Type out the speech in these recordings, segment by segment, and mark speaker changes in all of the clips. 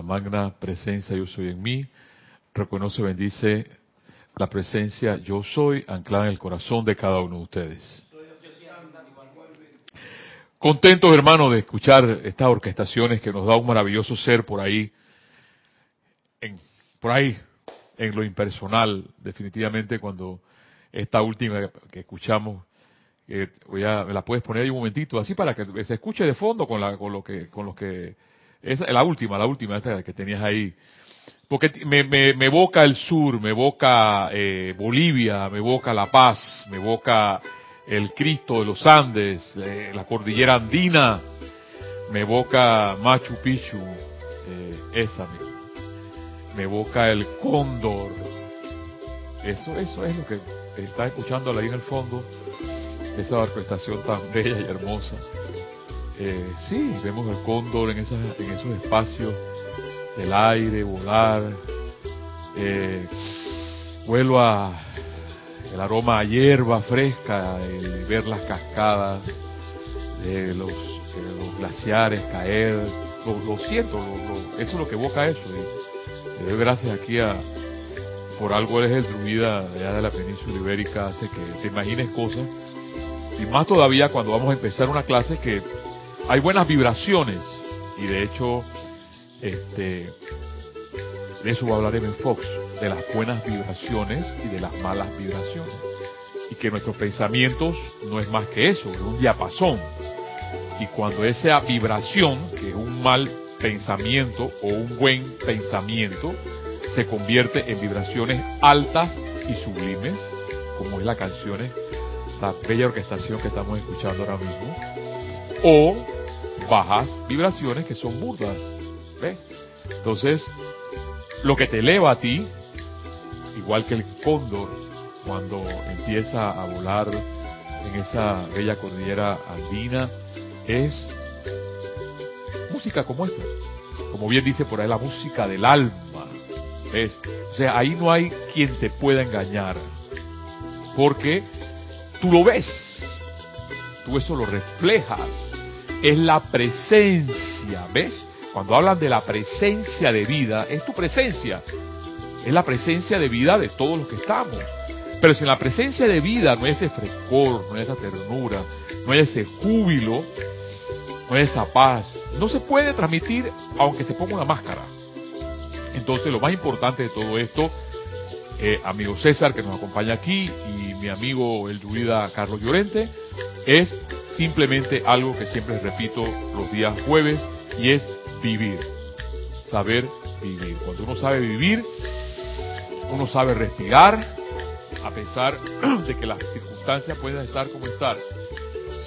Speaker 1: la magna presencia yo soy en mí, reconoce, bendice la presencia yo soy anclada en el corazón de cada uno de ustedes. Contentos, hermanos, de escuchar estas orquestaciones que nos da un maravilloso ser por ahí, en, por ahí, en lo impersonal, definitivamente cuando esta última que escuchamos, voy a, me la puedes poner ahí un momentito, así para que se escuche de fondo con, la, con lo que, con los que, es la última, la última esta que tenías ahí. Porque me, me, me evoca el sur, me evoca eh, Bolivia, me evoca La Paz, me evoca el Cristo de los Andes, eh, la cordillera andina, me evoca Machu Picchu, eh, esa me, me evoca el cóndor. Eso, eso es lo que está escuchando ahí en el fondo, esa orquestación tan bella y hermosa. Eh, sí, vemos el cóndor en, esas, en esos espacios del aire, volar. Eh, vuelo el aroma a hierba fresca, ver las cascadas, de los, los, glaciares caer, lo, siento, eso es lo que evoca eso. Y le doy gracias aquí a, por algo eres el druida allá de la península ibérica, hace que te imagines cosas. Y más todavía cuando vamos a empezar una clase que hay buenas vibraciones. Y de hecho este de eso va a hablar en Fox de las buenas vibraciones y de las malas vibraciones. Y que nuestros pensamientos no es más que eso es un diapasón. Y cuando esa vibración que es un mal pensamiento o un buen pensamiento se convierte en vibraciones altas y sublimes como es la canción la bella orquestación que estamos escuchando ahora mismo o bajas vibraciones que son burdas. ¿Ves? Entonces, lo que te eleva a ti, igual que el cóndor, cuando empieza a volar en esa bella cordillera andina, es música como esta. Como bien dice por ahí, la música del alma. ¿Ves? O sea, ahí no hay quien te pueda engañar. Porque tú lo ves. Tú eso lo reflejas es la presencia, ¿ves? Cuando hablan de la presencia de vida, es tu presencia. Es la presencia de vida de todos los que estamos. Pero si en la presencia de vida no hay ese frescor, no hay esa ternura, no hay ese júbilo, no hay esa paz, no se puede transmitir aunque se ponga una máscara. Entonces lo más importante de todo esto, eh, amigo César que nos acompaña aquí y mi amigo el druida Carlos Llorente, es simplemente algo que siempre repito los días jueves y es vivir, saber vivir. Cuando uno sabe vivir, uno sabe respirar, a pesar de que las circunstancias pueden estar como estar.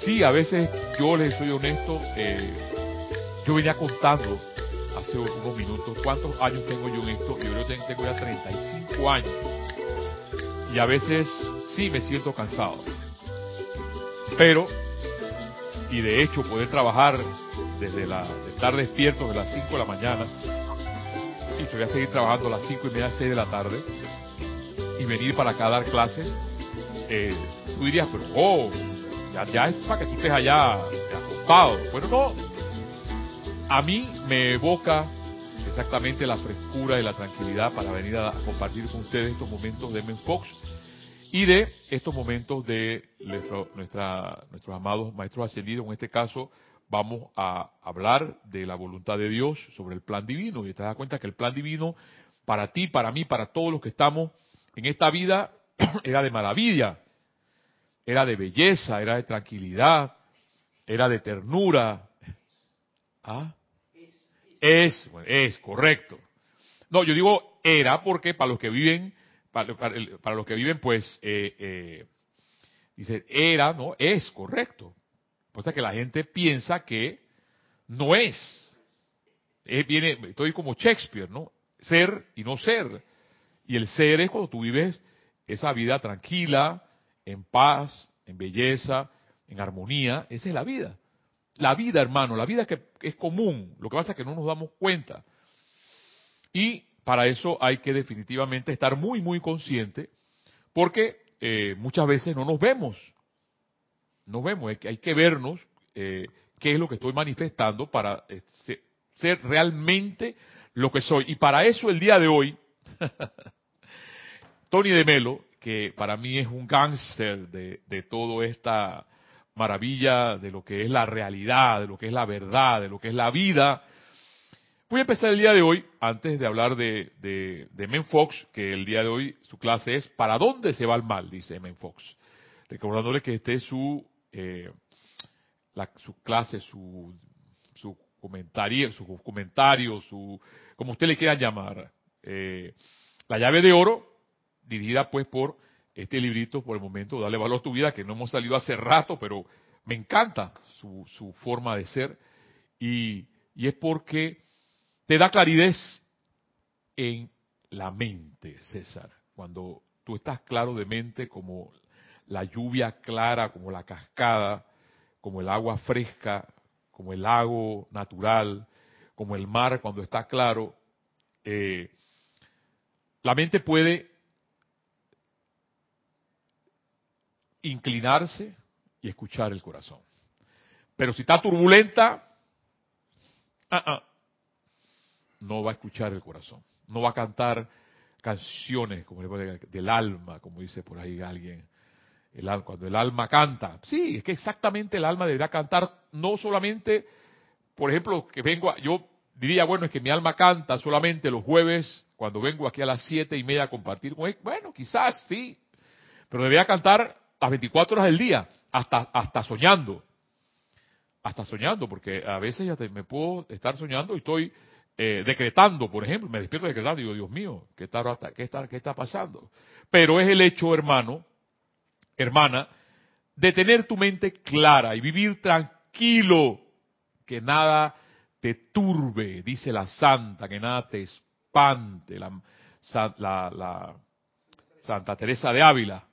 Speaker 1: Sí, a veces yo les soy honesto, eh, yo venía contando hace unos minutos cuántos años tengo yo en esto, yo tengo ya 35 años. Y a veces sí me siento cansado. Pero y de hecho poder trabajar desde la, estar despierto de las 5 de la mañana y voy seguir trabajando a las 5 y media, 6 de la tarde y venir para acá a dar clases, eh, tú dirías, pero oh, ya, ya es para que tú estés allá acostado. Bueno, no, a mí me evoca exactamente la frescura y la tranquilidad para venir a, compartir con ustedes estos momentos. De Men Fox y de estos momentos de nuestra, nuestros amados maestros ascendidos. En este caso vamos a hablar de la voluntad de Dios sobre el plan divino. Y te das cuenta que el plan divino para ti, para mí, para todos los que estamos en esta vida era de maravilla, era de belleza, era de tranquilidad, era de ternura. ¿Ah? Es, es correcto. No, yo digo era porque para los que viven para, los que viven, pues, eh, eh, dice, era, ¿no? Es correcto. Pues que la gente piensa que no es. Eh, viene, estoy como Shakespeare, ¿no? Ser y no ser. Y el ser es cuando tú vives esa vida tranquila, en paz, en belleza, en armonía. Esa es la vida. La vida, hermano, la vida que es común. Lo que pasa es que no nos damos cuenta. Y para eso hay que definitivamente estar muy, muy consciente, porque eh, muchas veces no nos vemos. No vemos, hay que, hay que vernos eh, qué es lo que estoy manifestando para eh, ser realmente lo que soy. Y para eso el día de hoy, Tony de Melo, que para mí es un gángster de, de toda esta maravilla de lo que es la realidad, de lo que es la verdad, de lo que es la vida. Voy a empezar el día de hoy, antes de hablar de, de, Men Fox, que el día de hoy su clase es ¿Para dónde se va el mal? dice Men Fox. Recordándole que este es su, eh, su clase, su, su comentario, su comentario, su, como usted le quiera llamar. Eh, la llave de oro, dirigida pues por este librito, por el momento, Dale Valor a tu Vida, que no hemos salido hace rato, pero me encanta su, su forma de ser. Y, y es porque te da claridad en la mente, César. Cuando tú estás claro de mente como la lluvia clara, como la cascada, como el agua fresca, como el lago natural, como el mar cuando está claro, eh, la mente puede inclinarse y escuchar el corazón. Pero si está turbulenta, ah, ah, no va a escuchar el corazón, no va a cantar canciones como del alma, como dice por ahí alguien. Cuando el alma canta, sí, es que exactamente el alma deberá cantar no solamente, por ejemplo, que vengo, a, yo diría, bueno, es que mi alma canta solamente los jueves, cuando vengo aquí a las siete y media a compartir con él. Bueno, quizás sí, pero debería cantar las 24 horas del día, hasta, hasta soñando. Hasta soñando, porque a veces ya me puedo estar soñando y estoy eh, decretando, por ejemplo, me despierto decretando y digo, Dios mío, ¿qué está, qué, está, ¿qué está pasando? Pero es el hecho, hermano, hermana, de tener tu mente clara y vivir tranquilo, que nada te turbe, dice la santa, que nada te espante, la, la, Santa Teresa de Ávila.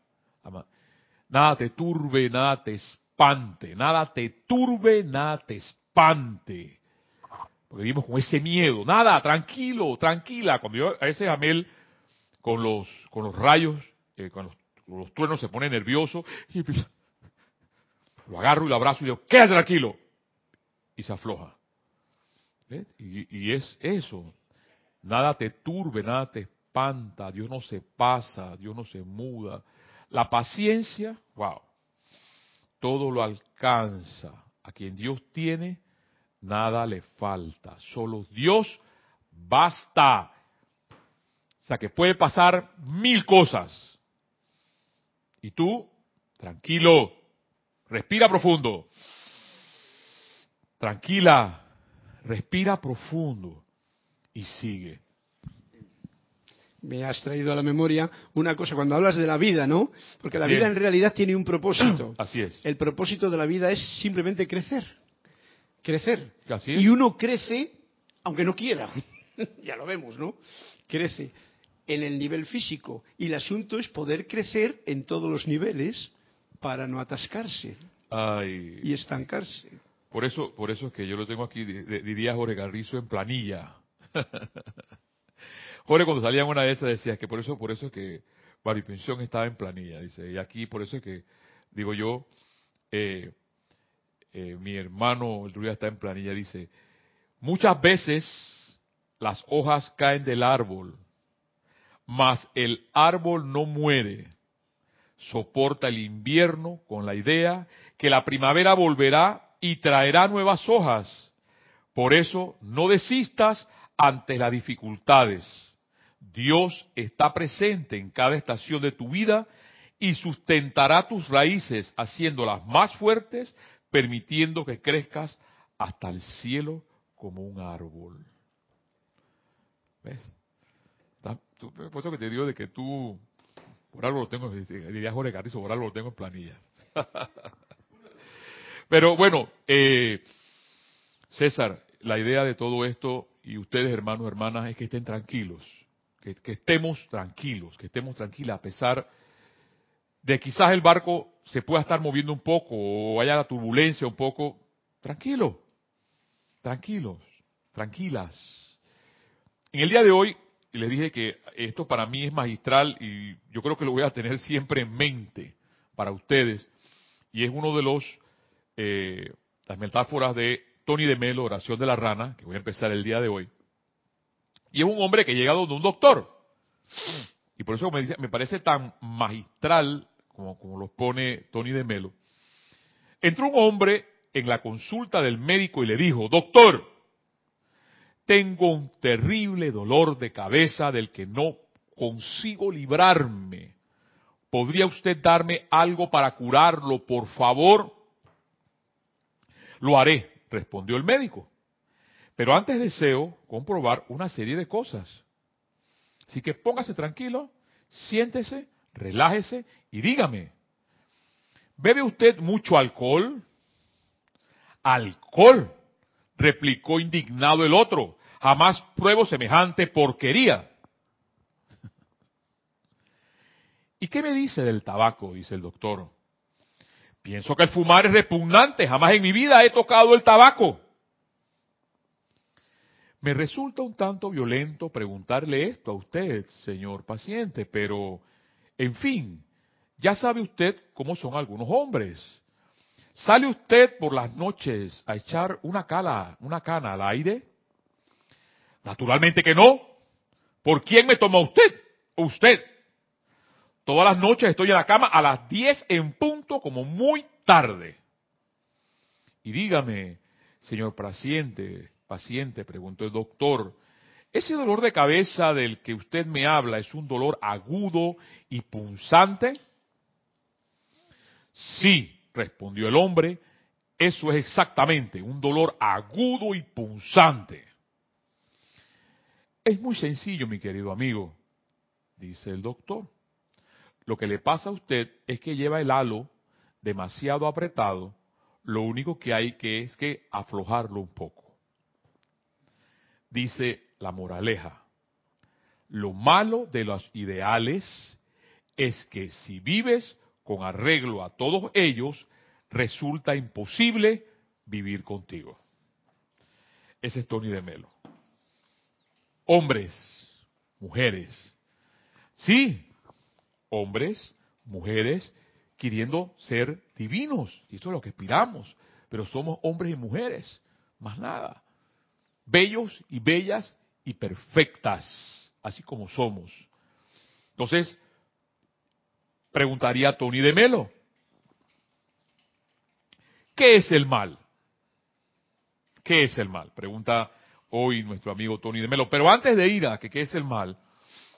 Speaker 1: Nada te turbe, nada te espante, nada te turbe, nada te espante. Porque vivimos con ese miedo. Nada, tranquilo, tranquila. Cuando yo a ese Amel con los, con los rayos, eh, con, los, truenos se pone nervioso y lo agarro y lo abrazo y le digo, quédate tranquilo. Y se afloja. Y, y es eso. Nada te turbe, nada te espanta. Dios no se pasa, Dios no se muda. La paciencia, wow, todo lo alcanza. A quien Dios tiene, nada le falta. Solo Dios basta. O sea que puede pasar mil cosas. Y tú, tranquilo, respira profundo. Tranquila, respira profundo y sigue
Speaker 2: me has traído a la memoria una cosa cuando hablas de la vida, ¿no? Porque la vida en realidad tiene un propósito.
Speaker 1: Así es.
Speaker 2: El propósito de la vida es simplemente crecer. Crecer. Y uno crece aunque no quiera. ya lo vemos, ¿no? Crece en el nivel físico. Y el asunto es poder crecer en todos los niveles para no atascarse y estancarse.
Speaker 1: Por eso, por eso es que yo lo tengo aquí, diría Jorge Garrizo, en planilla. Jorge cuando salía en una de esas decía que por eso, por eso es que Pensión estaba en planilla, dice, y aquí por eso es que, digo yo, eh, eh, mi hermano el día está en planilla, dice, muchas veces las hojas caen del árbol, mas el árbol no muere, soporta el invierno con la idea que la primavera volverá y traerá nuevas hojas. Por eso no desistas ante las dificultades Dios está presente en cada estación de tu vida y sustentará tus raíces haciéndolas más fuertes, permitiendo que crezcas hasta el cielo como un árbol. ¿Ves? Por eso que te digo de que tú, por algo lo tengo, diría Jorge Carrizo, por algo lo tengo en planilla. Pero bueno, eh, César, la idea de todo esto, y ustedes hermanos, hermanas, es que estén tranquilos que, estemos tranquilos, que estemos tranquilos a pesar de quizás el barco se pueda estar moviendo un poco o haya la turbulencia un poco. Tranquilo, tranquilos, tranquilas. En el día de hoy les dije que esto para mí es magistral y yo creo que lo voy a tener siempre en mente para ustedes. Y es uno de los eh, las metáforas de Tony de Melo, oración de la rana, que voy a empezar el día de hoy. Y es un hombre que llega donde un doctor. Y por eso me, dice, me parece tan magistral, como, como lo pone Tony de Melo. Entró un hombre en la consulta del médico y le dijo, doctor, tengo un terrible dolor de cabeza del que no consigo librarme. ¿Podría usted darme algo para curarlo, por favor? Lo haré, respondió el médico. Pero antes deseo comprobar una serie de cosas. Así que póngase tranquilo, siéntese, relájese y dígame, ¿bebe usted mucho alcohol? Alcohol, replicó indignado el otro. Jamás pruebo semejante porquería. ¿Y qué me dice del tabaco? dice el doctor. Pienso que el fumar es repugnante. Jamás en mi vida he tocado el tabaco. Me resulta un tanto violento preguntarle esto a usted, señor paciente, pero, en fin, ya sabe usted cómo son algunos hombres. ¿Sale usted por las noches a echar una cala, una cana al aire? Naturalmente que no. ¿Por quién me toma usted? Usted. Todas las noches estoy en la cama a las 10 en punto, como muy tarde. Y dígame, señor paciente, paciente, preguntó el doctor, ¿ese dolor de cabeza del que usted me habla es un dolor agudo y punzante? Sí, respondió el hombre, eso es exactamente un dolor agudo y punzante. Es muy sencillo, mi querido amigo, dice el doctor. Lo que le pasa a usted es que lleva el halo demasiado apretado, lo único que hay que es que aflojarlo un poco. Dice la moraleja, lo malo de los ideales es que si vives con arreglo a todos ellos, resulta imposible vivir contigo. Ese es Tony de Melo hombres, mujeres. Sí, hombres, mujeres, queriendo ser divinos. Y esto es lo que aspiramos. Pero somos hombres y mujeres, más nada. Bellos y bellas y perfectas, así como somos. Entonces, preguntaría a Tony de Melo, ¿qué es el mal? ¿Qué es el mal? Pregunta hoy nuestro amigo Tony de Melo. Pero antes de ir a que qué es el mal,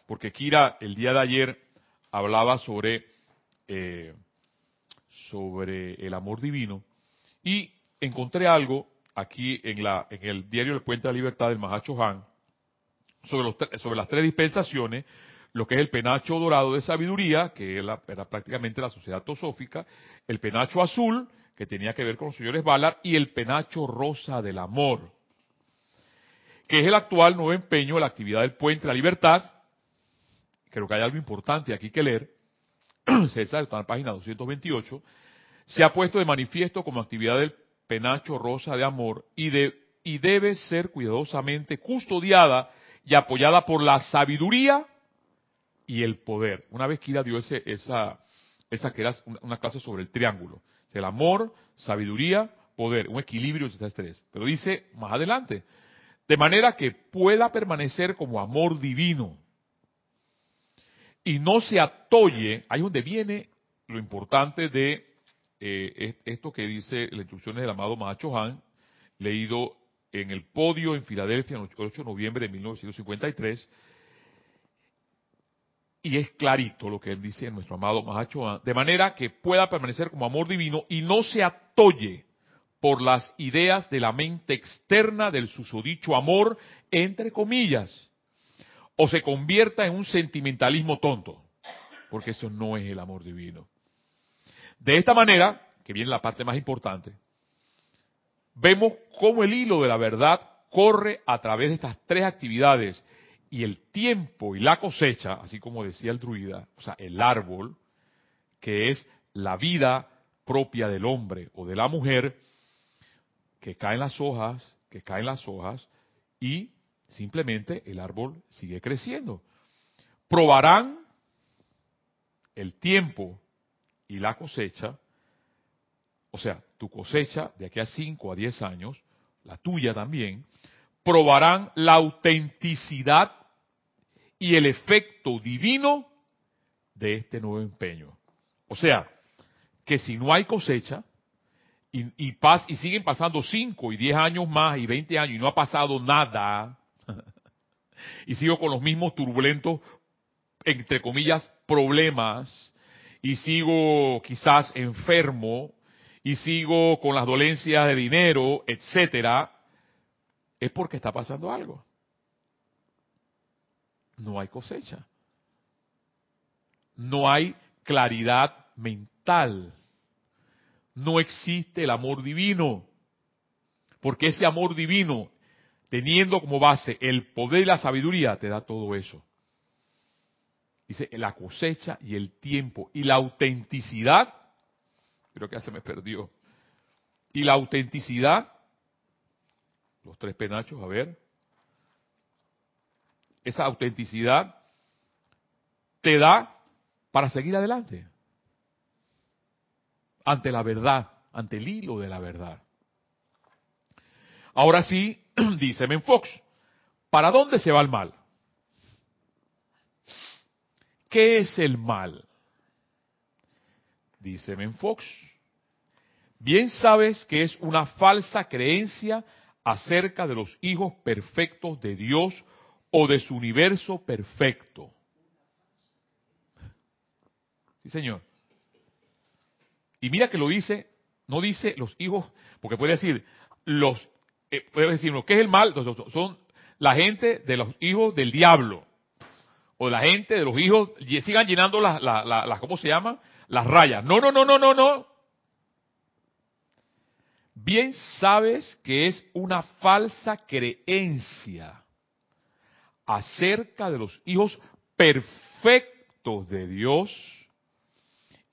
Speaker 1: porque Kira el día de ayer hablaba sobre, eh, sobre el amor divino y encontré algo aquí en, la, en el diario El Puente de la Libertad del Mahacho Han sobre, sobre las tres dispensaciones, lo que es el penacho dorado de sabiduría, que era, era prácticamente la sociedad tosófica, el penacho azul, que tenía que ver con los señores Ballard, y el penacho rosa del amor que es el actual nuevo empeño de la actividad del Puente de la Libertad. Creo que hay algo importante aquí que leer. César, está en la página 228. Se ha puesto de manifiesto como actividad del penacho rosa de amor y, de, y debe ser cuidadosamente custodiada y apoyada por la sabiduría y el poder. Una vez Kira dio ese, esa, esa que era una clase sobre el triángulo. El amor, sabiduría, poder, un equilibrio entre estas tres. Pero dice más adelante, de manera que pueda permanecer como amor divino y no se atolle, ahí es donde viene lo importante de eh, esto que dice las instrucciones del amado Mahacho Han, leído en el podio en Filadelfia el 8 de noviembre de 1953, y es clarito lo que él dice en nuestro amado Mahacho Han, de manera que pueda permanecer como amor divino y no se atolle por las ideas de la mente externa del susodicho amor, entre comillas, o se convierta en un sentimentalismo tonto, porque eso no es el amor divino. De esta manera, que viene la parte más importante, vemos cómo el hilo de la verdad corre a través de estas tres actividades y el tiempo y la cosecha, así como decía el druida, o sea, el árbol, que es la vida propia del hombre o de la mujer, que caen las hojas, que caen las hojas y simplemente el árbol sigue creciendo. Probarán el tiempo y la cosecha, o sea, tu cosecha de aquí a 5 a 10 años, la tuya también, probarán la autenticidad y el efecto divino de este nuevo empeño. O sea, que si no hay cosecha y, y, y siguen pasando 5 y 10 años más y 20 años y no ha pasado nada, y sigo con los mismos turbulentos, entre comillas, problemas, y sigo quizás enfermo, y sigo con las dolencias de dinero, etcétera, es porque está pasando algo. No hay cosecha. No hay claridad mental. No existe el amor divino. Porque ese amor divino, teniendo como base el poder y la sabiduría, te da todo eso. Dice, la cosecha y el tiempo y la autenticidad, creo que ya se me perdió, y la autenticidad los tres penachos, a ver. Esa autenticidad te da para seguir adelante. Ante la verdad, ante el hilo de la verdad. Ahora sí, dice Fox, ¿para dónde se va el mal? ¿Qué es el mal? Dice Fox, bien sabes que es una falsa creencia acerca de los hijos perfectos de Dios o de su universo perfecto. Sí, Señor. Y mira que lo dice, no dice los hijos, porque puede decir, los, eh, puede decir, ¿qué es el mal? Son la gente de los hijos del diablo. O la gente de los hijos, sigan llenando las, las, las ¿cómo se llama? Las rayas. No, no, no, no, no, no bien sabes que es una falsa creencia acerca de los hijos perfectos de Dios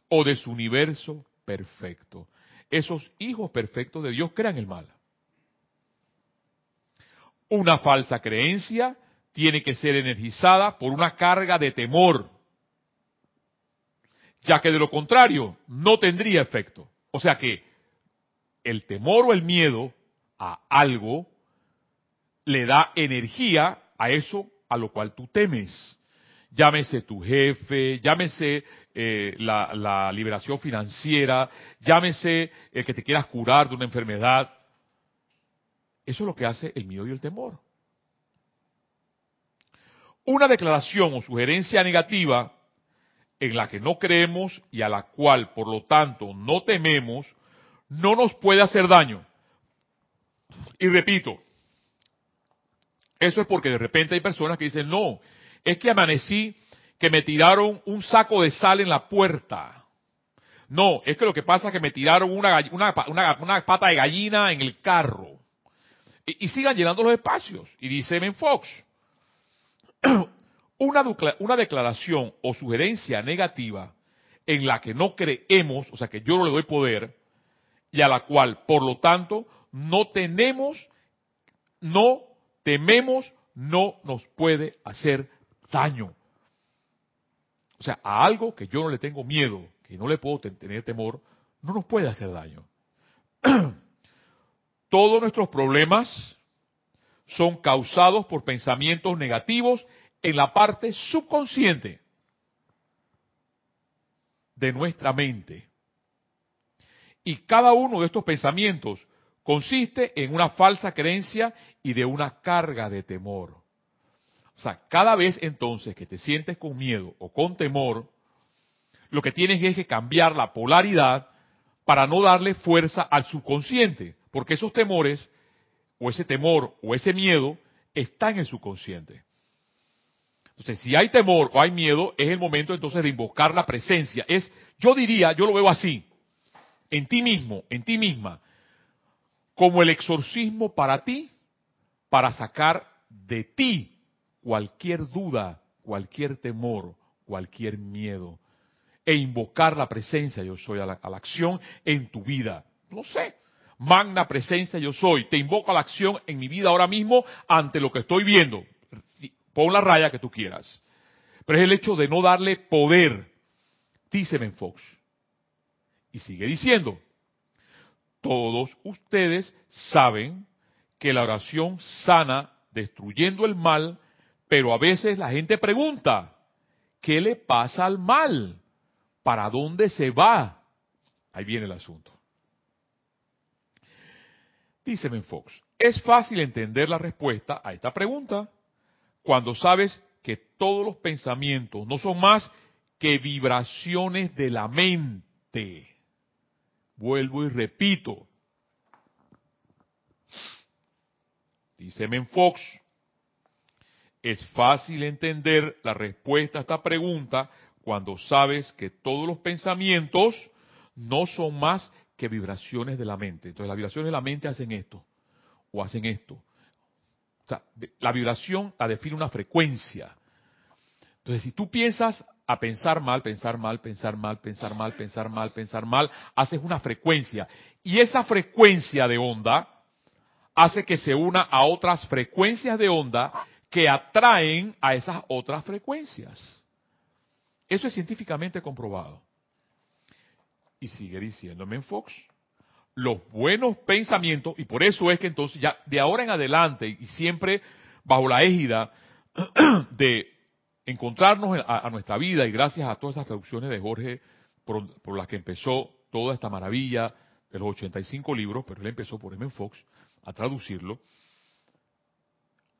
Speaker 1: o de su universo perfecto. Esos hijos perfectos de Dios crean el mal. Una falsa creencia tiene que ser energizada por una carga de temor, ya que de lo contrario no tendría efecto. O sea que el temor o el miedo a algo le da energía a eso a lo cual tú temes. Llámese tu jefe, llámese eh, la, la liberación financiera, llámese el que te quieras curar de una enfermedad. Eso es lo que hace el miedo y el temor. Una declaración o sugerencia negativa en la que no creemos y a la cual, por lo tanto, no tememos, no nos puede hacer daño. Y repito, eso es porque de repente hay personas que dicen, no, es que amanecí que me tiraron un saco de sal en la puerta. No, es que lo que pasa es que me tiraron una, una, pata de gallina en el carro. Y, sigan llenando los espacios. Y dice Ben Fox, una, una declaración o sugerencia negativa en la que no creemos, o sea que yo no le doy poder, y a la cual, por lo tanto, no tenemos, no tememos, no nos puede hacer daño. O sea, a algo que yo no le tengo miedo, que no le puedo tener temor, no nos puede hacer daño. Todos nuestros problemas son causados por pensamientos negativos en la parte subconsciente de nuestra mente. Y cada uno de estos pensamientos consiste en una falsa creencia y de una carga de temor. O sea, cada vez entonces que te sientes con miedo o con temor, lo que tienes es que cambiar la polaridad para no darle fuerza al subconsciente, porque esos temores, o ese temor, o ese miedo, están en el subconsciente. Entonces, si hay temor o hay miedo, es el momento entonces de invocar la presencia. Es, yo diría, yo lo veo así, en ti mismo, en ti misma, como el exorcismo para ti, para sacar de ti cualquier duda, cualquier temor, cualquier miedo, e invocar la presencia yo soy a la, acción en tu vida. No sé, magna presencia yo soy, te invoco a la acción en mi vida ahora mismo ante lo que estoy viendo. Pon la raya que tú quieras. Pero es el hecho de no darle poder. Dice Fox. Y sigue diciendo, todos ustedes saben que la oración sana destruyendo el mal, pero a veces la gente pregunta, ¿qué le pasa al mal? ¿Para dónde se va? Ahí viene el asunto. Dice Fox, es fácil entender la respuesta a esta pregunta cuando sabes que todos los pensamientos no son más que vibraciones de la mente. Vuelvo y repito. Dice Fox, es fácil entender la respuesta a esta pregunta cuando sabes que todos los pensamientos no son más que vibraciones de la mente. Entonces las vibraciones de la mente hacen esto o hacen esto. O sea, la vibración la define una frecuencia. Entonces si tú piensas a pensar mal, pensar mal, pensar mal, pensar mal, pensar mal, pensar mal, haces una frecuencia. Y esa frecuencia de onda hace que se una a otras frecuencias de onda que atraen a esas otras frecuencias. Eso es científicamente comprobado. Y sigue diciéndome en Fox, los buenos pensamientos, y por eso es que entonces ya de ahora en adelante y siempre bajo la égida de encontrarnos a, nuestra vida y gracias a todas esas traducciones de Jorge por, las que empezó toda esta maravilla de los 85 libros, pero él empezó por M. Fox a traducirlo,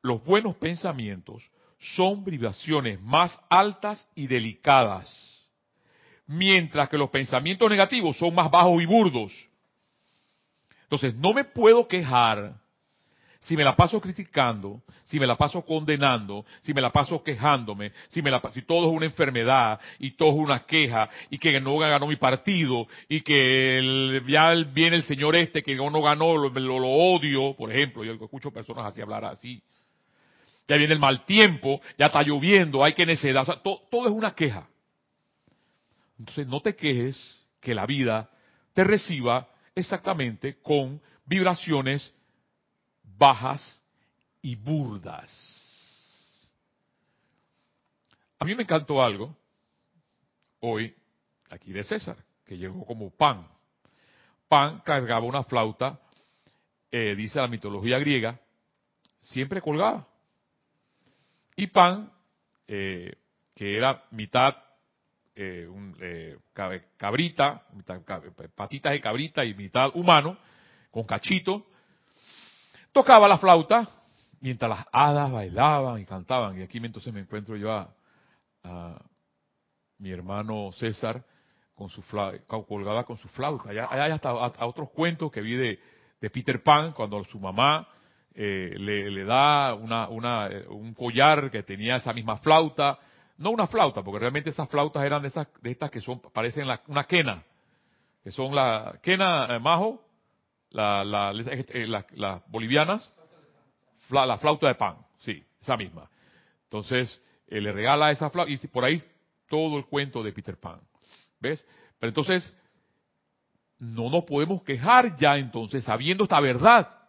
Speaker 1: los buenos pensamientos son vibraciones más altas y delicadas, mientras que los pensamientos negativos son más bajos y burdos. Entonces, no me puedo quejar si me la paso criticando, si me la paso condenando, si me la paso quejándome, si, me la, si todo es una enfermedad y todo es una queja y que no ganó mi partido y que ya viene el señor este que no ganó, lo, lo odio, por ejemplo, yo escucho personas así hablar así ya viene el mal tiempo, ya está lloviendo, hay que necedad, o sea, todo es una queja. Entonces no te quejes que la vida te reciba exactamente con vibraciones bajas y burdas. A mí me encantó algo hoy aquí de César, que llegó como pan. Pan cargaba una flauta, eh, dice la mitología griega, siempre colgada y pan, eh, que era mitad eh, eh, cabrita, patitas de cabrita y mitad humano, con cachito, tocaba la flauta mientras las hadas bailaban y cantaban. Y aquí entonces me encuentro yo a, mi hermano César con su flauta, colgada con su flauta. Allá, hay hasta a, otros cuentos que vi de, Peter Pan cuando su mamá eh, le, da una, una, eh, un collar que tenía esa misma flauta, no una flauta, porque realmente esas flautas eran de, esas, de estas que son, parecen la, una quena, que son la quena eh, majo, la, la, las bolivianas, la flauta de pan, sí, esa misma. Entonces, le regala esa flauta, y por ahí todo el cuento de Peter Pan, ¿ves? Pero entonces, no nos podemos quejar ya entonces, sabiendo esta verdad,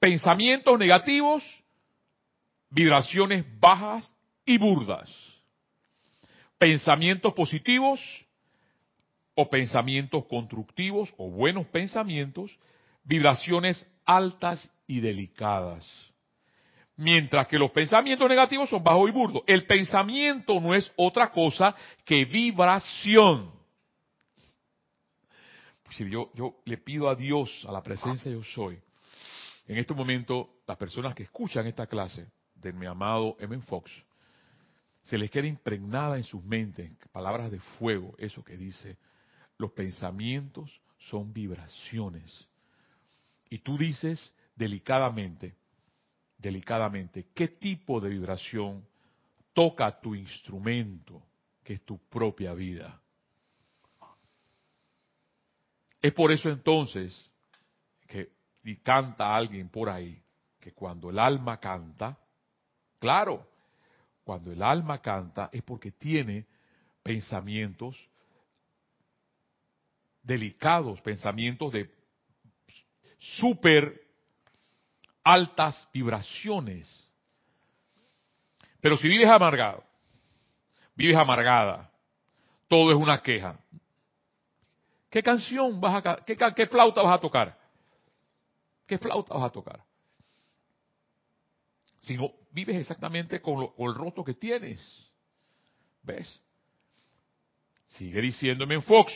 Speaker 1: Pensamientos negativos, vibraciones bajas y burdas. Pensamientos positivos o pensamientos constructivos o buenos pensamientos, vibraciones altas y delicadas. Mientras que los pensamientos negativos son bajos y burdos. El pensamiento no es otra cosa que vibración. Pues si yo, yo le pido a Dios, a la presencia yo soy, en este momento, las personas que escuchan esta clase de mi amado M. Fox, se les queda impregnada en sus mentes palabras de fuego, eso que dice, los pensamientos son vibraciones. Y tú dices delicadamente, delicadamente, ¿qué tipo de vibración toca tu instrumento, que es tu propia vida? Es por eso entonces y canta alguien por ahí que cuando el alma canta, claro, cuando el alma canta es porque tiene pensamientos delicados, pensamientos de súper altas vibraciones. Pero si vives amargado, vives amargada, todo es una queja. ¿Qué canción vas a, qué, qué flauta vas a tocar? ¿qué flauta vas a tocar? Sino vives exactamente con, el rostro que tienes. ¿Ves? Sigue diciéndome en Fox.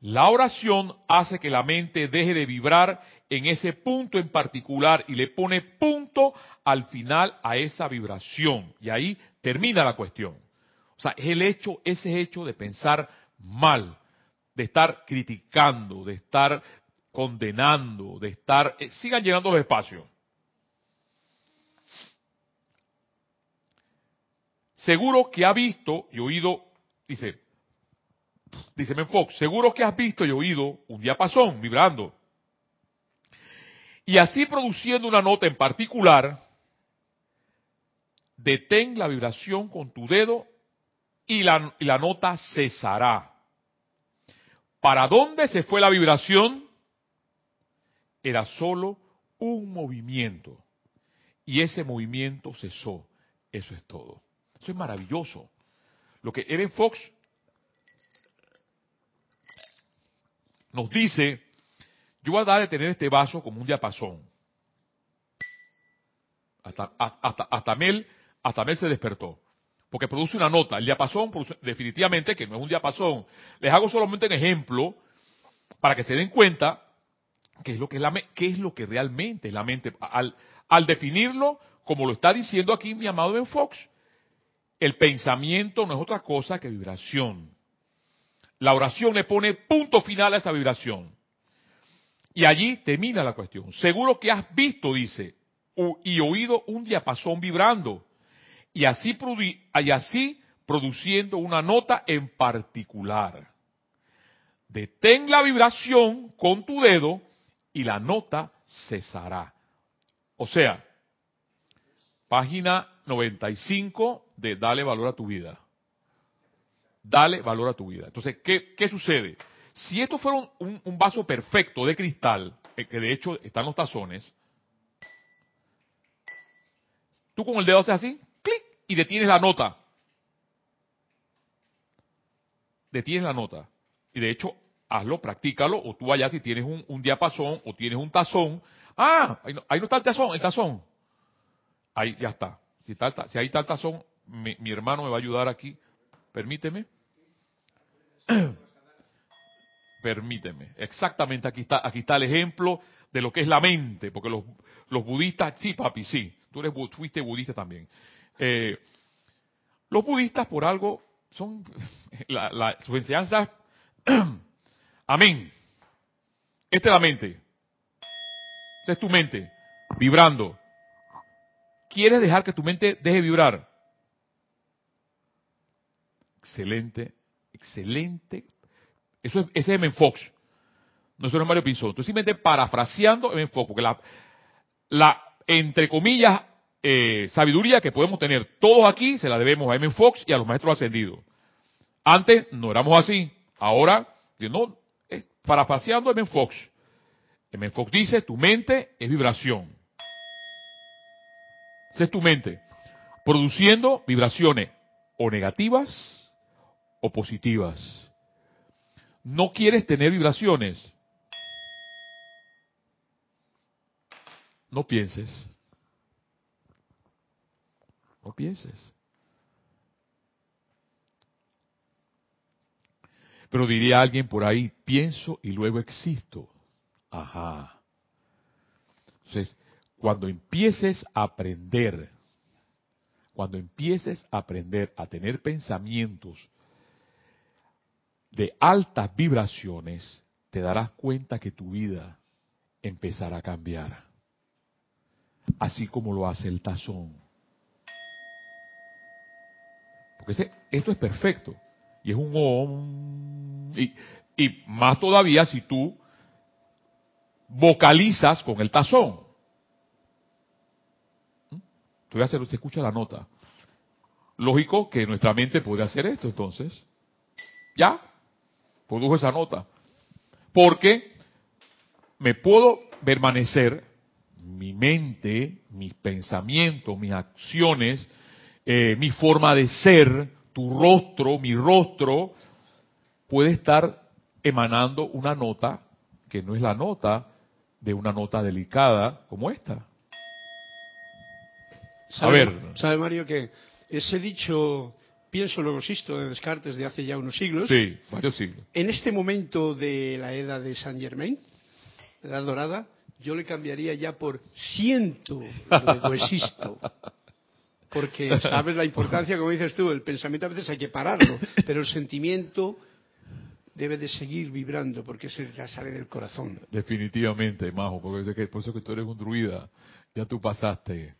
Speaker 1: La oración hace que la mente deje de vibrar en ese punto en particular y le pone punto al final a esa vibración. Y ahí termina la cuestión. O sea, es el hecho, ese hecho de pensar mal, de estar criticando, de estar condenando, de estar... Eh, sigan llenando los espacios. Seguro que ha visto y oído, dice, dice Fox, seguro que has visto y oído un diapasón vibrando. Y así produciendo una nota en particular, detén la vibración con tu dedo y la, y la nota cesará. ¿Para dónde se fue la vibración? Era solo un movimiento. Y ese movimiento cesó. Eso es todo. Eso es maravilloso. Lo que Evan Fox nos dice, yo voy a dar de tener este vaso como un diapasón. Hasta, hasta, hasta, Mel, hasta Mel se despertó. Porque produce una nota. El diapasón, definitivamente, que no es un diapasón. Les hago solamente un ejemplo para que se den cuenta qué es lo que, es la, qué es lo que realmente es la mente. Al, al definirlo, como lo está diciendo aquí mi amado Ben Fox, el pensamiento no es otra cosa que vibración. La oración le pone punto final a esa vibración. Y allí termina la cuestión. Seguro que has visto, dice, y oído un diapasón vibrando. Y así, produciendo una nota en particular. Detén la vibración con tu dedo y la nota cesará. O sea, página 95 de Dale valor a tu vida. Dale valor a tu vida. Entonces, ¿qué, qué sucede? Si esto fuera un, vaso perfecto de cristal, eh, que de hecho están los tazones, tú con el dedo haces así, clic, y detienes la nota. Detienes la nota. Y de hecho, hazlo, practícalo, o tú allá si tienes un, diapasón o tienes un tazón. Ah, ahí no, está el tazón, el tazón. Ahí ya está. Si, si ahí está el tazón, mi, mi hermano me va a ayudar aquí. Permíteme. Permíteme. Exactamente, aquí está, aquí está el ejemplo de lo que es la mente, porque los, los budistas, sí, papi, sí, tú eres, fuiste budista también. Eh, los budistas por algo son, la, la, amén. Esta es la mente. Esta es tu mente, vibrando. ¿Quieres dejar que tu mente deje vibrar? Excelente, excelente. Eso es, ese es M. Fox. No es Mario Pinzón. Estoy simplemente parafraseando M. Fox, porque la, la entre comillas, eh, sabiduría que podemos tener todos aquí se la debemos a M. Fox y a los maestros ascendidos. Antes no éramos así. Ahora, no, parafraseando M. Fox. M. Fox dice, tu mente es vibración. Esa es tu mente. Produciendo vibraciones o negativas o positivas. No quieres tener vibraciones. No pienses. No pienses. Pero diría alguien por ahí, pienso y luego existo. Ajá. Entonces, cuando empieces a aprender, cuando empieces a aprender a tener pensamientos de altas vibraciones, te darás cuenta que tu vida empezará a cambiar. Así como lo hace el tazón. Porque esto es perfecto. Y es un om. Y, más todavía si tú vocalizas con el tazón. ¿Mm? Tú ya se, se escucha la nota. Lógico que nuestra mente puede hacer esto entonces. ¿Ya? Produjo esa nota. Porque me puedo permanecer, mi mente, mis pensamientos, mis acciones, eh, mi forma de ser, tu rostro, mi rostro, puede estar emanando una nota que no es la nota de una nota delicada como esta.
Speaker 2: A ver. ¿Sabe Mario que ese dicho pienso luego existo de Descartes de hace ya unos siglos?
Speaker 1: Sí, varios siglos.
Speaker 2: En este momento de la era de Saint Germain, la edad dorada, yo le cambiaría ya por siento, luego existo. Porque sabes la importancia, como dices tú, el pensamiento a veces hay que pararlo, pero el sentimiento debe de seguir vibrando porque es el que sale del corazón.
Speaker 1: Definitivamente, Majo, porque que, por eso que tú eres un druida, ya tú pasaste.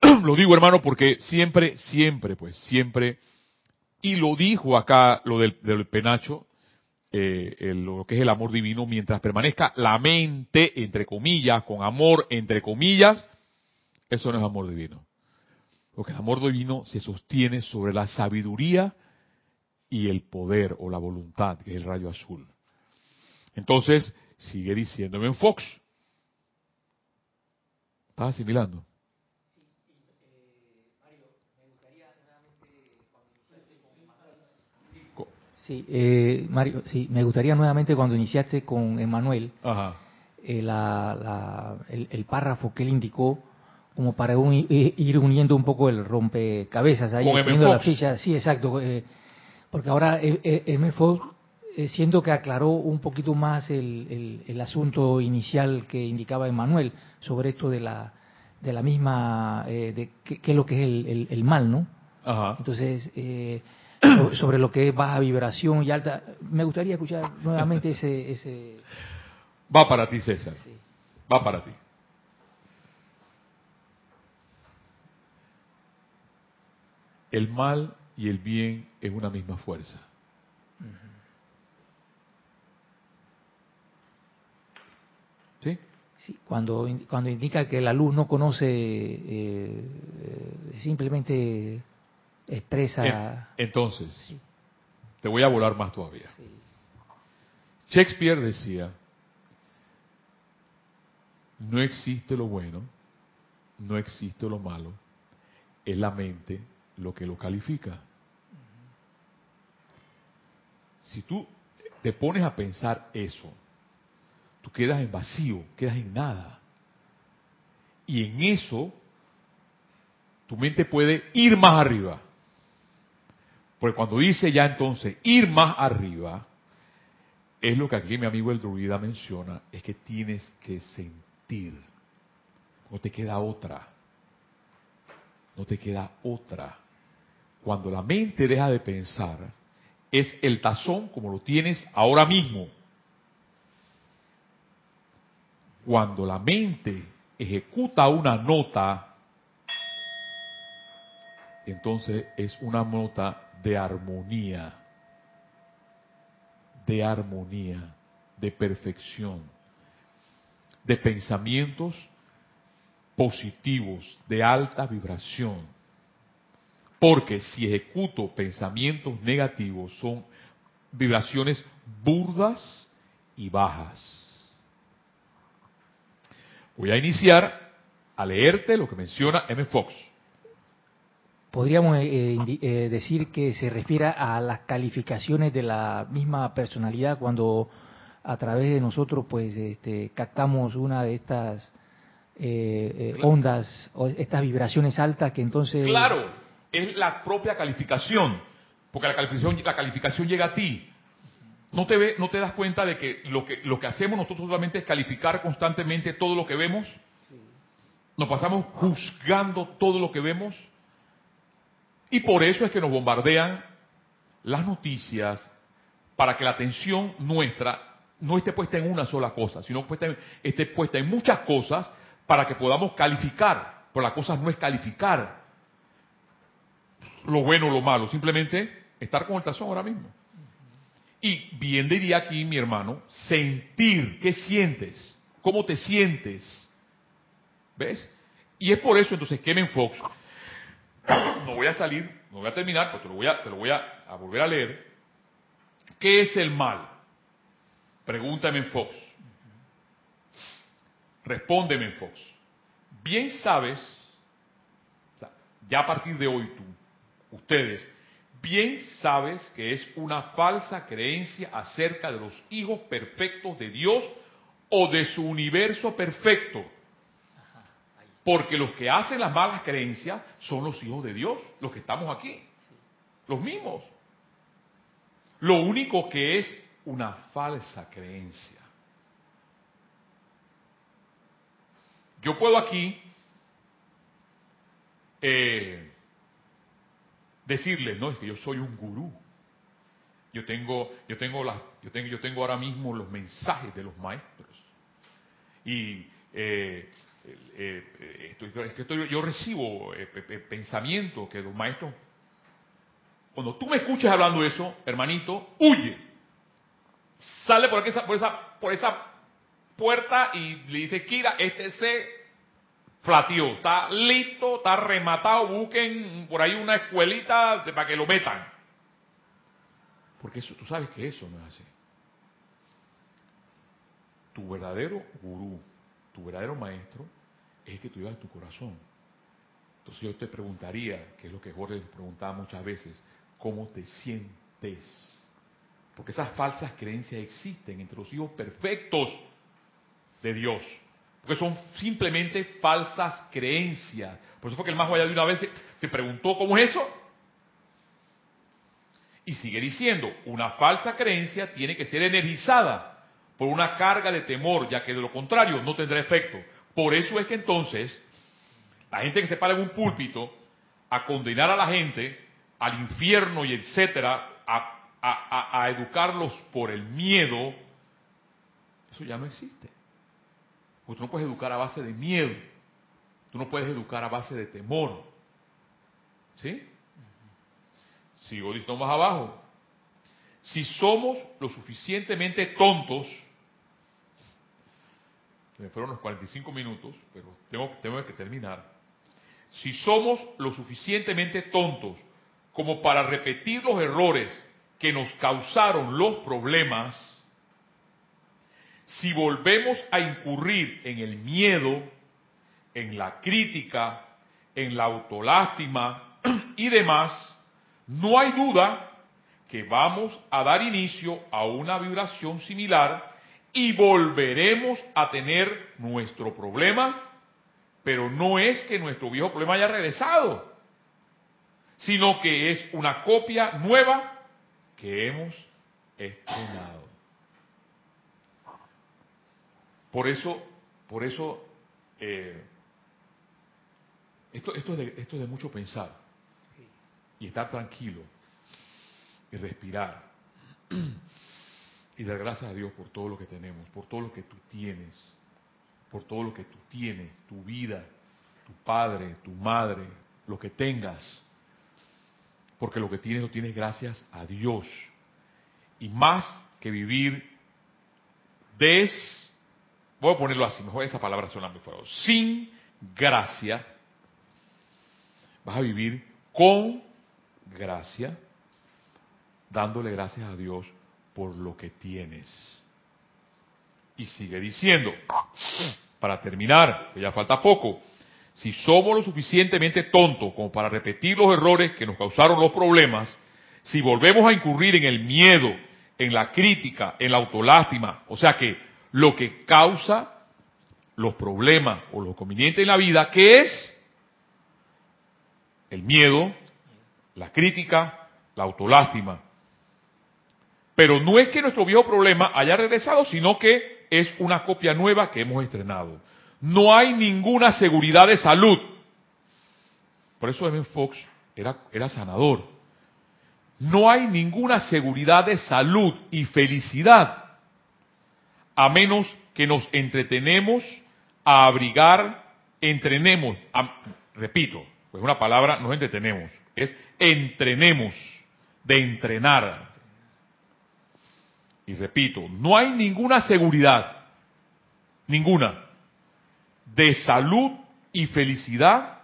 Speaker 1: lo digo, hermano, porque siempre, siempre, pues, siempre, y lo dijo acá, lo del, penacho, eh, lo que es el amor divino, mientras permanezca la mente, entre comillas, con amor, entre comillas, eso no es amor divino. Porque el amor divino se sostiene sobre la sabiduría y el poder o la voluntad, que es el rayo azul. Entonces, sigue diciéndome en Fox. ¿Estás asimilando?
Speaker 3: Sí, eh, Mario, sí, me gustaría nuevamente cuando iniciaste con Emanuel, eh, el, párrafo que él indicó como para ir uniendo un poco el rompecabezas ahí, poniendo la ficha, sí, exacto, eh, porque ahora M. Fox siento que aclaró un poquito más el, el, asunto inicial que indicaba Emanuel sobre esto de la de la misma, de qué, es lo que es el, el mal, ¿no? Ajá. Entonces, eh, sobre lo que es baja vibración y alta. Me gustaría escuchar nuevamente ese... ese...
Speaker 1: Va para ti, César. Va para ti. El mal y el bien es una misma fuerza. ¿Sí?
Speaker 3: Sí, cuando, cuando indica que la luz no conoce, eh, eh, simplemente expresa.
Speaker 1: Entonces, te voy a volar más todavía. Shakespeare decía, no existe lo bueno, no existe lo malo, es la mente lo que lo califica. Si tú te pones a pensar eso, tú quedas en vacío, quedas en nada. Y en eso, tu mente puede ir más arriba. Porque cuando dice ya entonces ir más arriba, es lo que aquí mi amigo el druida menciona, es que tienes que sentir. No te queda otra. No te queda otra. Cuando la mente deja de pensar, es el tazón como lo tienes ahora mismo. Cuando la mente ejecuta una nota, entonces es una nota de armonía, de armonía, de perfección, de pensamientos positivos, de alta vibración. Porque si ejecuto pensamientos negativos son vibraciones burdas y bajas. Voy a iniciar a leerte lo que menciona M. Fox
Speaker 3: podríamos eh, eh, decir que se refiere a las calificaciones de la misma personalidad cuando a través de nosotros pues este, captamos una de estas eh, ondas o estas vibraciones altas que entonces
Speaker 1: claro es la propia calificación porque la calificación la calificación llega a ti. No te ve, no te das cuenta de que lo que lo que hacemos nosotros solamente es calificar constantemente todo lo que vemos. Nos pasamos juzgando todo lo que vemos y por eso es que nos bombardean las noticias para que la atención nuestra no esté puesta en una sola cosa, sino que esté puesta en muchas cosas para que podamos calificar. Por las cosas no es calificar lo bueno o lo malo, simplemente estar con el tazón ahora mismo. Y bien diría aquí mi hermano, sentir, ¿qué sientes? ¿Cómo te sientes? ¿Ves? Y es por eso entonces que Fox no voy a salir, no voy a terminar, pero te lo voy a, te lo voy a, volver a leer. ¿Qué es el mal? Pregúntame en Fox. Respóndeme en Fox. Bien sabes, ya a partir de hoy tú, ustedes, bien sabes que es una falsa creencia acerca de los hijos perfectos de Dios o de su universo perfecto. Porque los que hacen las malas creencias son los hijos de Dios, los que estamos aquí, los mismos. Lo único que es una falsa creencia. Yo puedo aquí eh, decirle, no, es que yo soy un gurú. Yo tengo, yo tengo las, yo tengo, yo tengo ahora mismo los mensajes de los maestros. Y eh, eh, es que yo recibo eh, pensamiento que los maestros, cuando tú me escuches hablando eso, hermanito, huye. Sale por, aquí, por, esa, por esa puerta y le dice, Kira, este se flatió, está listo, está rematado, busquen por ahí una escuelita para que lo metan. Porque eso, tú sabes que eso no es así. Tu verdadero gurú, tu verdadero maestro, es que tú llevas tu corazón. Entonces yo te preguntaría, que es lo que Jorge les preguntaba muchas veces, ¿cómo te sientes? Porque esas falsas creencias existen entre los hijos perfectos de Dios. Porque son simplemente falsas creencias. Por eso fue que el más allá de una vez se preguntó, ¿cómo es eso? Y sigue diciendo, una falsa creencia tiene que ser energizada por una carga de temor, ya que de lo contrario no tendrá efecto. Por eso es que entonces la gente que se para en un púlpito a condenar a la gente al infierno y etcétera, a, educarlos por el miedo, eso ya no existe. Porque tú no puedes educar a base de miedo, tú no puedes educar a base de temor. ¿Sí? Sigo diciendo más abajo. Si somos lo suficientemente tontos, me fueron los 45 minutos, pero tengo, tengo que terminar. Si somos lo suficientemente tontos como para repetir los errores que nos causaron los problemas, si volvemos a incurrir en el miedo, en la crítica, en la autolástima y demás, no hay duda que vamos a dar inicio a una vibración similar y volveremos a tener nuestro problema, pero no es que nuestro viejo problema haya regresado, sino que es una copia nueva que hemos estrenado. Por eso, por eso, eh, esto, esto, es de, esto es de mucho pensar y estar tranquilo y respirar y dar gracias a Dios por todo lo que tenemos, por todo lo que tú tienes, por todo lo que tú tienes, tu vida, tu padre, tu madre, lo que tengas, porque lo que tienes lo tienes gracias a Dios. Y más que vivir des, voy a ponerlo así, mejor esa palabra suena muy fuerte, sin gracia, vas a vivir con gracia, dándole gracias a Dios por lo que tienes. Y sigue diciendo, para terminar, que ya falta poco, si somos lo suficientemente tontos como para repetir los errores que nos causaron los problemas, si volvemos a incurrir en el miedo, en la crítica, en la autolástima, o sea que lo que causa los problemas o los convenientes en la vida, ¿qué es? El miedo, la crítica, la autolástima. Pero no es que nuestro viejo problema haya regresado, sino que es una copia nueva que hemos estrenado. No hay ninguna seguridad de salud. Por eso M. Fox era, era sanador. No hay ninguna seguridad de salud y felicidad a menos que nos entretenemos a abrigar, entrenemos, repito, pues una palabra, nos entretenemos, es entrenemos, de entrenar, y repito, no hay ninguna seguridad, ninguna, de salud y felicidad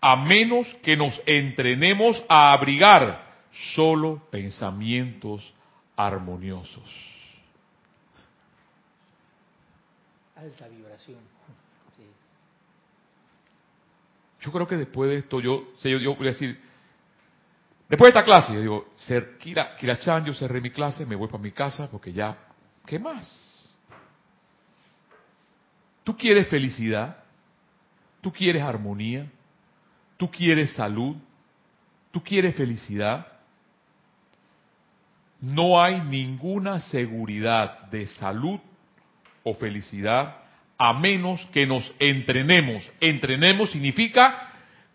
Speaker 1: a menos que nos entrenemos a abrigar solo pensamientos armoniosos.
Speaker 3: Alta vibración.
Speaker 1: Yo creo que después de esto, yo, yo, yo voy a decir, Después de esta clase, yo digo, Kira, Kira Chan, yo cerré mi clase, me voy para mi casa porque ya, ¿qué más? tú quieres felicidad, tú quieres armonía, tú quieres salud, tú quieres felicidad. No hay ninguna seguridad de salud o felicidad a menos que nos entrenemos. Entrenemos significa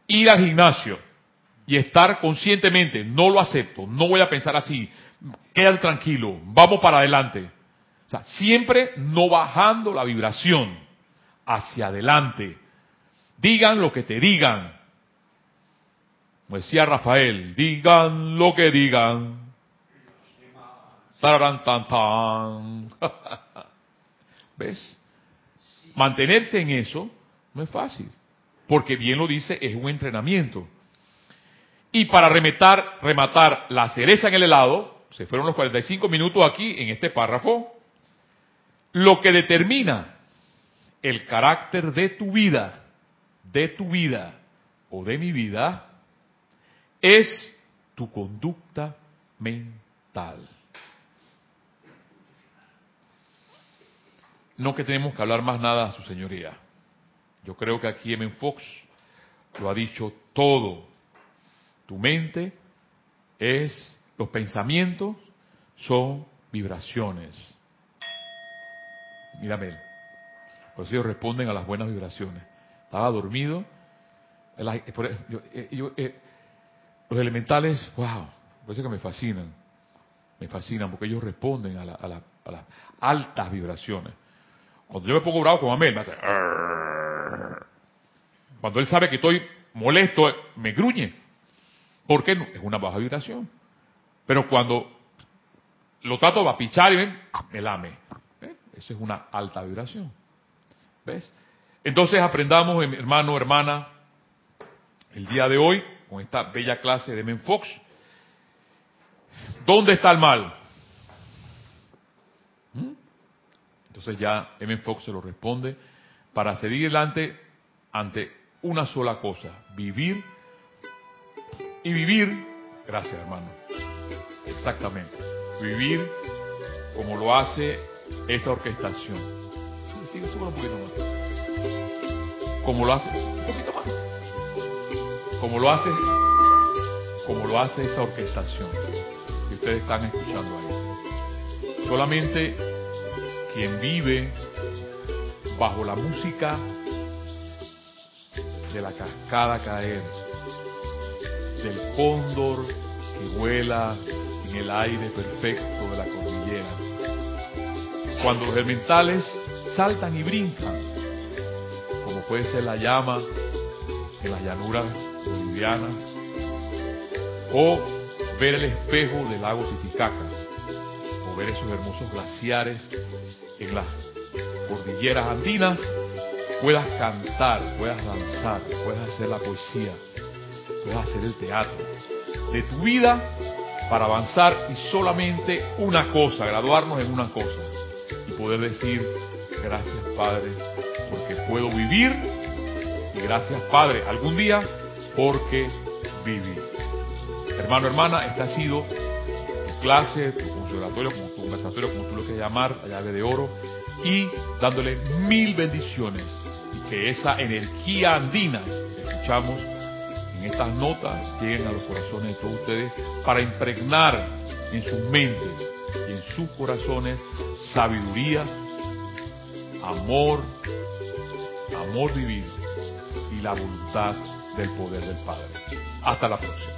Speaker 1: ir al gimnasio y estar conscientemente, no lo acepto, no voy a pensar así, quédate tranquilo, vamos para adelante. O sea, siempre no bajando la vibración hacia adelante. Digan lo que te digan. Como decía Rafael, digan lo que digan. tan, tan. ¿Ves? Mantenerse en eso no es fácil, porque bien lo dice, es un entrenamiento. Y para rematar, rematar la cereza en el helado, se fueron los 45 minutos aquí en este párrafo, lo que determina el carácter de tu vida, de tu vida o de mi vida, es tu conducta mental. No que tenemos que hablar más nada su señoría. Yo creo que aquí M. Fox lo ha dicho todo. Tu mente es, los pensamientos son vibraciones. Mírame. Por eso ellos responden a las buenas vibraciones. Estaba dormido. Eh, eh, los elementales, wow, por eso que me fascinan. Me fascinan porque ellos responden a, a las altas vibraciones. Cuando yo me pongo bravo con Amel, me hace... Cuando él sabe que estoy molesto, me gruñe. ¿Por qué no? Es una baja vibración. Pero cuando lo trato de apichar y me lame. Eso es una alta vibración. ¿Ves? Entonces aprendamos, hermano, hermana, el día de hoy, con esta bella clase de Menfox, ¿dónde está el mal? ¿Mm? Entonces ya M. Fox se lo responde para seguir adelante ante una sola cosa, vivir y vivir, gracias hermano, exactamente, vivir como lo hace esa orquestación. Sigue, un poquito más. Como lo hace, un poquito más. Como lo hace, como lo hace esa orquestación que ustedes están escuchando ahí. Solamente quien vive bajo la música de la cascada caer, del cóndor que vuela en el aire perfecto de la cordillera. Cuando los elementales saltan y brincan, como puede ser la llama en las llanuras bolivianas, o ver el espejo del lago Titicaca, o ver esos hermosos glaciares en las cordilleras andinas, puedas cantar, puedas danzar, puedas hacer la poesía, puedas hacer el teatro de tu vida para avanzar y solamente una cosa, graduarnos en una cosa y poder decir gracias Padre porque puedo vivir y gracias Padre algún día porque viví. Hermano, hermana, esta ha sido tu clase, tu conservatorio, tu conversatorio, como tú lo quieras llamar, la llave de oro, y dándole mil bendiciones y que esa energía andina que escuchamos en estas notas lleguen a los corazones de todos ustedes para impregnar en sus mentes y en sus corazones sabiduría, amor, amor divino y la voluntad del poder del Padre. Hasta la próxima.